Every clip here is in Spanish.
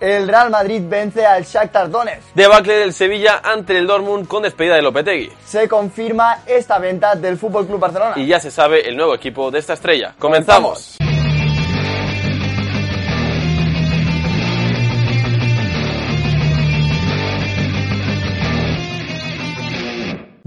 El Real Madrid vence al Shakhtar Donetsk. Debacle del Sevilla ante el Dortmund con despedida de Lopetegui. Se confirma esta venta del Fútbol Club Barcelona. Y ya se sabe el nuevo equipo de esta estrella. Comenzamos.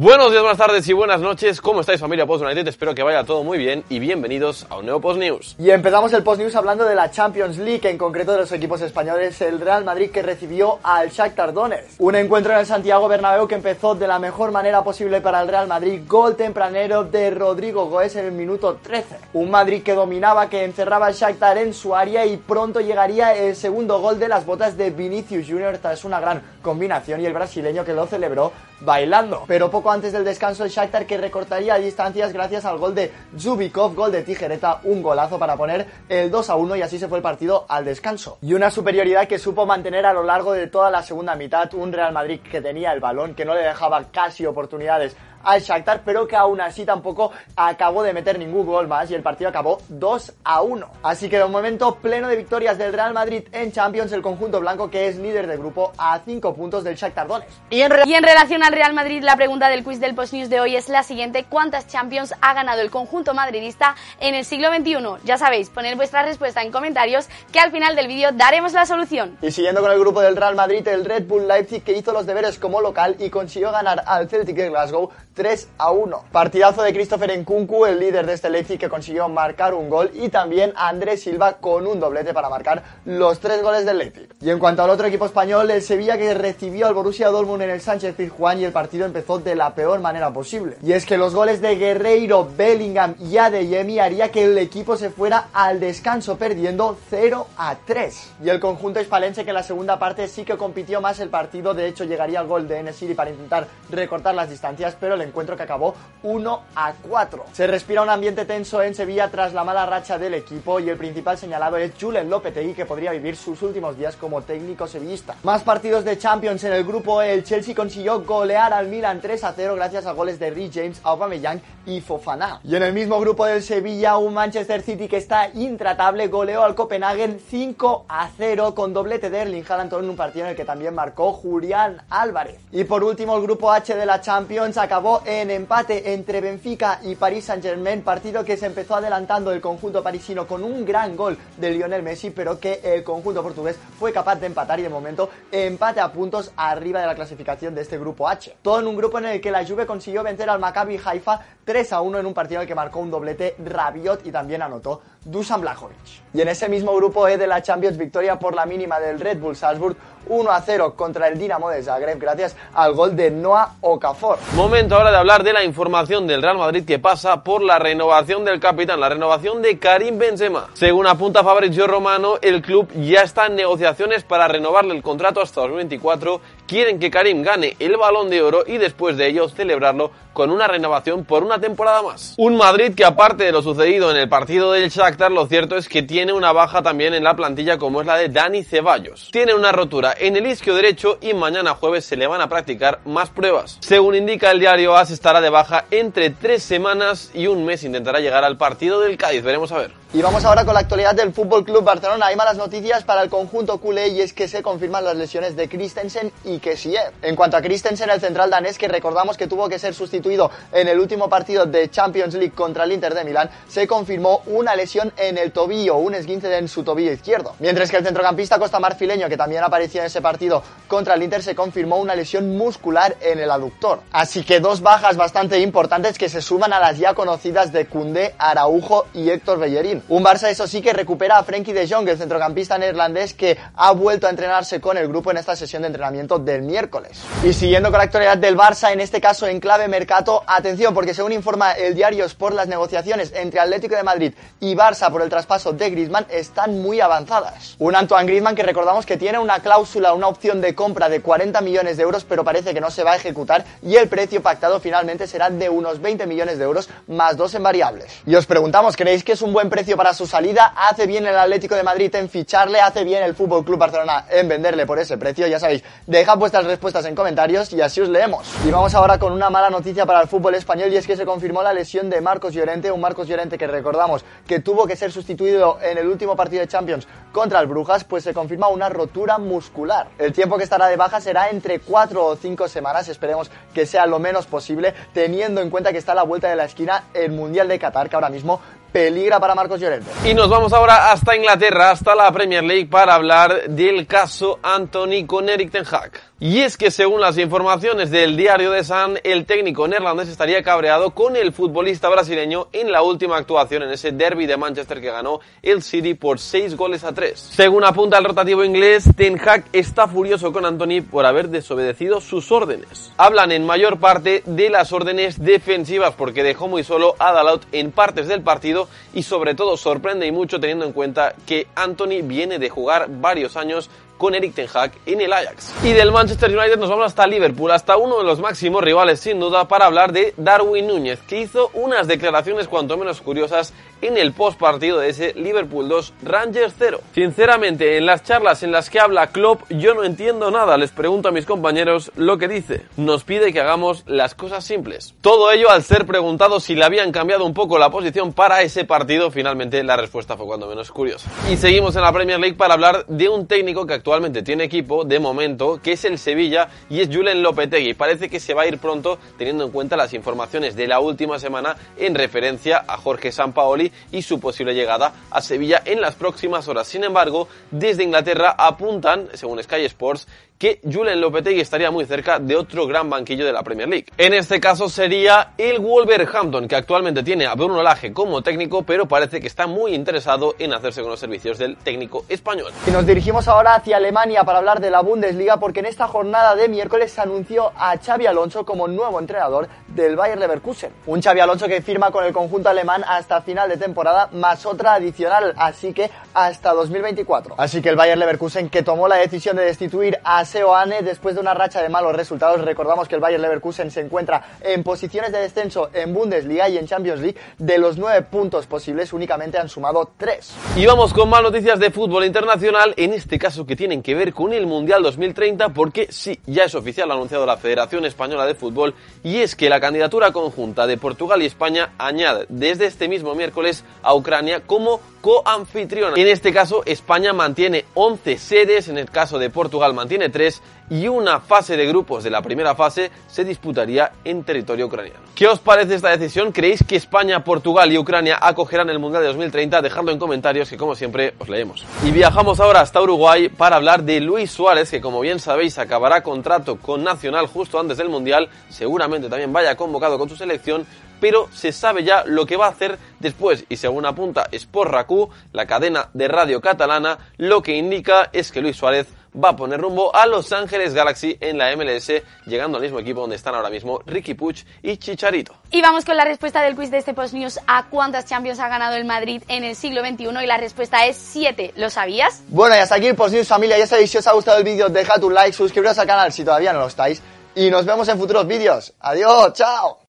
Buenos días, buenas tardes y buenas noches. ¿Cómo estáis familia Post United? Espero que vaya todo muy bien y bienvenidos a un nuevo Post News. Y empezamos el Post News hablando de la Champions League, en concreto de los equipos españoles, el Real Madrid que recibió al Shakhtar Donetsk. Un encuentro en el Santiago Bernabéu que empezó de la mejor manera posible para el Real Madrid, gol tempranero de Rodrigo Goes en el minuto 13. Un Madrid que dominaba, que encerraba al Shakhtar en su área y pronto llegaría el segundo gol de las botas de Vinicius Junior tras una gran combinación y el brasileño que lo celebró bailando. Pero poco antes del descanso el Shakhtar que recortaría distancias gracias al gol de Zubikov, gol de Tijereta, un golazo para poner el 2 a 1 y así se fue el partido al descanso. Y una superioridad que supo mantener a lo largo de toda la segunda mitad, un Real Madrid que tenía el balón, que no le dejaba casi oportunidades al Shakhtar, pero que aún así tampoco acabó de meter ningún gol más y el partido acabó 2 a 1. Así que de un momento pleno de victorias del Real Madrid en Champions, el conjunto blanco que es líder de grupo a 5 puntos del Shakhtar Donetsk. Y en, y en relación al Real Madrid, la pregunta del quiz del Post News de hoy es la siguiente: ¿Cuántas Champions ha ganado el conjunto madridista en el siglo XXI? Ya sabéis, poned vuestra respuesta en comentarios que al final del vídeo daremos la solución. Y siguiendo con el grupo del Real Madrid, el Red Bull Leipzig que hizo los deberes como local y consiguió ganar al Celtic de Glasgow 3 a 1. Partidazo de Christopher Nkunku, el líder de este Leipzig que consiguió marcar un gol y también Andrés Silva con un doblete para marcar los tres goles del Leipzig. Y en cuanto al otro equipo español, el Sevilla que recibió al Borussia Dortmund en el Sánchez Pizjuán y el partido empezó de la peor manera posible. Y es que los goles de Guerreiro, Bellingham y Adeyemi haría que el equipo se fuera al descanso perdiendo 0 a 3. Y el conjunto hispalense que en la segunda parte sí que compitió más el partido, de hecho llegaría al gol de Enesiri para intentar recortar las distancias, pero el encuentro que acabó 1 a 4. Se respira un ambiente tenso en Sevilla tras la mala racha del equipo y el principal señalado es Julen Lopetegui que podría vivir sus últimos días como técnico sevillista. Más partidos de Champions en el grupo el Chelsea consiguió golear al Milan 3 a 0 gracias a goles de Rhys James, Aubameyang y Fofana. Y en el mismo grupo del Sevilla un Manchester City que está intratable goleó al Copenhagen 5 a 0 con doblete de Erling Haaland en un partido en el que también marcó Julián Álvarez. Y por último el grupo H de la Champions acabó en empate entre Benfica y Paris Saint-Germain, partido que se empezó adelantando el conjunto parisino con un gran gol de Lionel Messi, pero que el conjunto portugués fue capaz de empatar y de momento empate a puntos arriba de la clasificación de este grupo H. Todo en un grupo en el que la Juve consiguió vencer al Maccabi Haifa 3 a 1 en un partido en el que marcó un doblete Rabiot y también anotó Dusan Blajovic. Y en ese mismo grupo E de la Champions, victoria por la mínima del Red Bull Salzburg 1 a 0 contra el Dinamo de Zagreb gracias al gol de Noah Okafor. Momento ahora de hablar de la información del Real Madrid que pasa por la renovación del capitán, la renovación de Karim Benzema. Según apunta Fabrizio Romano, el club ya está en negociaciones para renovarle el contrato hasta 2024. Quieren que Karim gane el Balón de Oro y después de ello celebrarlo con una renovación por una temporada más. Un Madrid que aparte de lo sucedido en el partido del Shakhtar, lo cierto es que tiene una baja también en la plantilla como es la de Dani Ceballos. Tiene una rotura en el isquio derecho y mañana jueves se le van a practicar más pruebas. Según indica el diario AS estará de baja entre tres semanas y un mes intentará llegar al partido del Cádiz. Veremos a ver. Y vamos ahora con la actualidad del Fútbol Club Barcelona. Hay malas noticias para el conjunto culé y es que se confirman las lesiones de Christensen y Kessie. En cuanto a Christensen, el central danés, que recordamos que tuvo que ser sustituido en el último partido de Champions League contra el Inter de Milán, se confirmó una lesión en el tobillo, un esguince en su tobillo izquierdo. Mientras que el centrocampista Costa Marfileño, que también apareció en ese partido contra el Inter, se confirmó una lesión muscular en el aductor. Así que dos bajas bastante importantes que se suman a las ya conocidas de Cundé, Araujo y Héctor Bellerín. Un Barça, eso sí, que recupera a Frenkie de Jong, el centrocampista neerlandés que ha vuelto a entrenarse con el grupo en esta sesión de entrenamiento del miércoles. Y siguiendo con la actualidad del Barça, en este caso en clave mercado, atención, porque según informa el diario Sport, las negociaciones entre Atlético de Madrid y Barça por el traspaso de Griezmann están muy avanzadas. Un Antoine Griezmann que recordamos que tiene una cláusula, una opción de compra de 40 millones de euros, pero parece que no se va a ejecutar y el precio pactado finalmente será de unos 20 millones de euros más dos en variables. Y os preguntamos, ¿creéis que es un buen precio para su salida? ¿Hace bien el Atlético de Madrid en ficharle? ¿Hace bien el Fútbol Club Barcelona en venderle por ese precio? Ya sabéis, dejad vuestras respuestas en comentarios y así os leemos. Y vamos ahora con una mala noticia para el fútbol español y es que se confirmó la lesión de Marcos Llorente, un Marcos Llorente que recordamos que tuvo que ser sustituido en el último partido de Champions contra el Brujas, pues se confirma una rotura muscular. El tiempo que estará de baja será entre 4 o 5 semanas, esperemos que sea lo menos posible, teniendo en cuenta que está a la vuelta de la esquina el Mundial de Qatar, que ahora mismo peligra para Marcos Llorente. Y nos vamos ahora hasta Inglaterra, hasta la Premier League, para hablar del caso Anthony con Eric Ten Hag. Y es que según las informaciones del diario de Sun, el técnico neerlandés estaría cabreado con el futbolista brasileño en la última actuación en ese derby de Manchester que ganó el City por 6 goles a 3. Según apunta el rotativo inglés, Ten Hag está furioso con Anthony por haber desobedecido sus órdenes. Hablan en mayor parte de las órdenes defensivas porque dejó muy solo a Dalot en partes del partido y sobre todo sorprende y mucho teniendo en cuenta que Anthony viene de jugar varios años con Eric Ten Hag en el Ajax. Y del Manchester United nos vamos hasta Liverpool, hasta uno de los máximos rivales sin duda para hablar de Darwin Núñez, que hizo unas declaraciones cuanto menos curiosas en el post partido de ese Liverpool 2 Rangers 0. Sinceramente, en las charlas en las que habla Klopp yo no entiendo nada, les pregunto a mis compañeros lo que dice. Nos pide que hagamos las cosas simples. Todo ello al ser preguntado si le habían cambiado un poco la posición para ese partido, finalmente la respuesta fue cuando menos curiosa. Y seguimos en la Premier League para hablar de un técnico que actualmente tiene equipo, de momento, que es el Sevilla y es Julen Lopetegui. Parece que se va a ir pronto teniendo en cuenta las informaciones de la última semana en referencia a Jorge Sampaoli y su posible llegada a Sevilla en las próximas horas. Sin embargo, desde Inglaterra apuntan, según Sky Sports, que Julen Lopetegui estaría muy cerca de otro gran banquillo de la Premier League. En este caso sería el Wolverhampton, que actualmente tiene a Bruno Lage como técnico, pero parece que está muy interesado en hacerse con los servicios del técnico español. Y nos dirigimos ahora hacia Alemania para hablar de la Bundesliga, porque en esta jornada de miércoles se anunció a Xavi Alonso como nuevo entrenador del Bayer Leverkusen. Un Xavi Alonso que firma con el conjunto alemán hasta final de temporada, más otra adicional, así que hasta 2024. Así que el Bayer Leverkusen que tomó la decisión de destituir a Seoane después de una racha de malos resultados. Recordamos que el Bayer Leverkusen se encuentra en posiciones de descenso en Bundesliga y en Champions League. De los nueve puntos posibles, únicamente han sumado tres. Y vamos con más noticias de fútbol internacional, en este caso que tienen que ver con el Mundial 2030, porque sí, ya es oficial, ha anunciado la Federación Española de Fútbol, y es que la candidatura conjunta de Portugal y España añade desde este mismo miércoles a Ucrania como coanfitriona. En este caso, España mantiene 11 sedes, en el caso de Portugal mantiene 3 y una fase de grupos de la primera fase se disputaría en territorio ucraniano. ¿Qué os parece esta decisión? ¿Creéis que España, Portugal y Ucrania acogerán el Mundial de 2030? Dejadlo en comentarios que como siempre os leemos. Y viajamos ahora hasta Uruguay para hablar de Luis Suárez, que como bien sabéis acabará contrato con Nacional justo antes del Mundial, seguramente también vaya convocado con su selección, pero se sabe ya lo que va a hacer después y según apunta Sport Raku, la cadena de radio catalana, lo que indica es que Luis Suárez va a poner rumbo a Los Ángeles Galaxy en la MLS, llegando al mismo equipo donde están ahora mismo Ricky Puch y Chicharito. Y vamos con la respuesta del quiz de este Post News a cuántas Champions ha ganado el Madrid en el siglo XXI y la respuesta es 7. ¿Lo sabías? Bueno, y hasta aquí el Post News familia. Ya sabéis, si os ha gustado el vídeo, dejad un like, suscribiros al canal si todavía no lo estáis y nos vemos en futuros vídeos. Adiós, chao.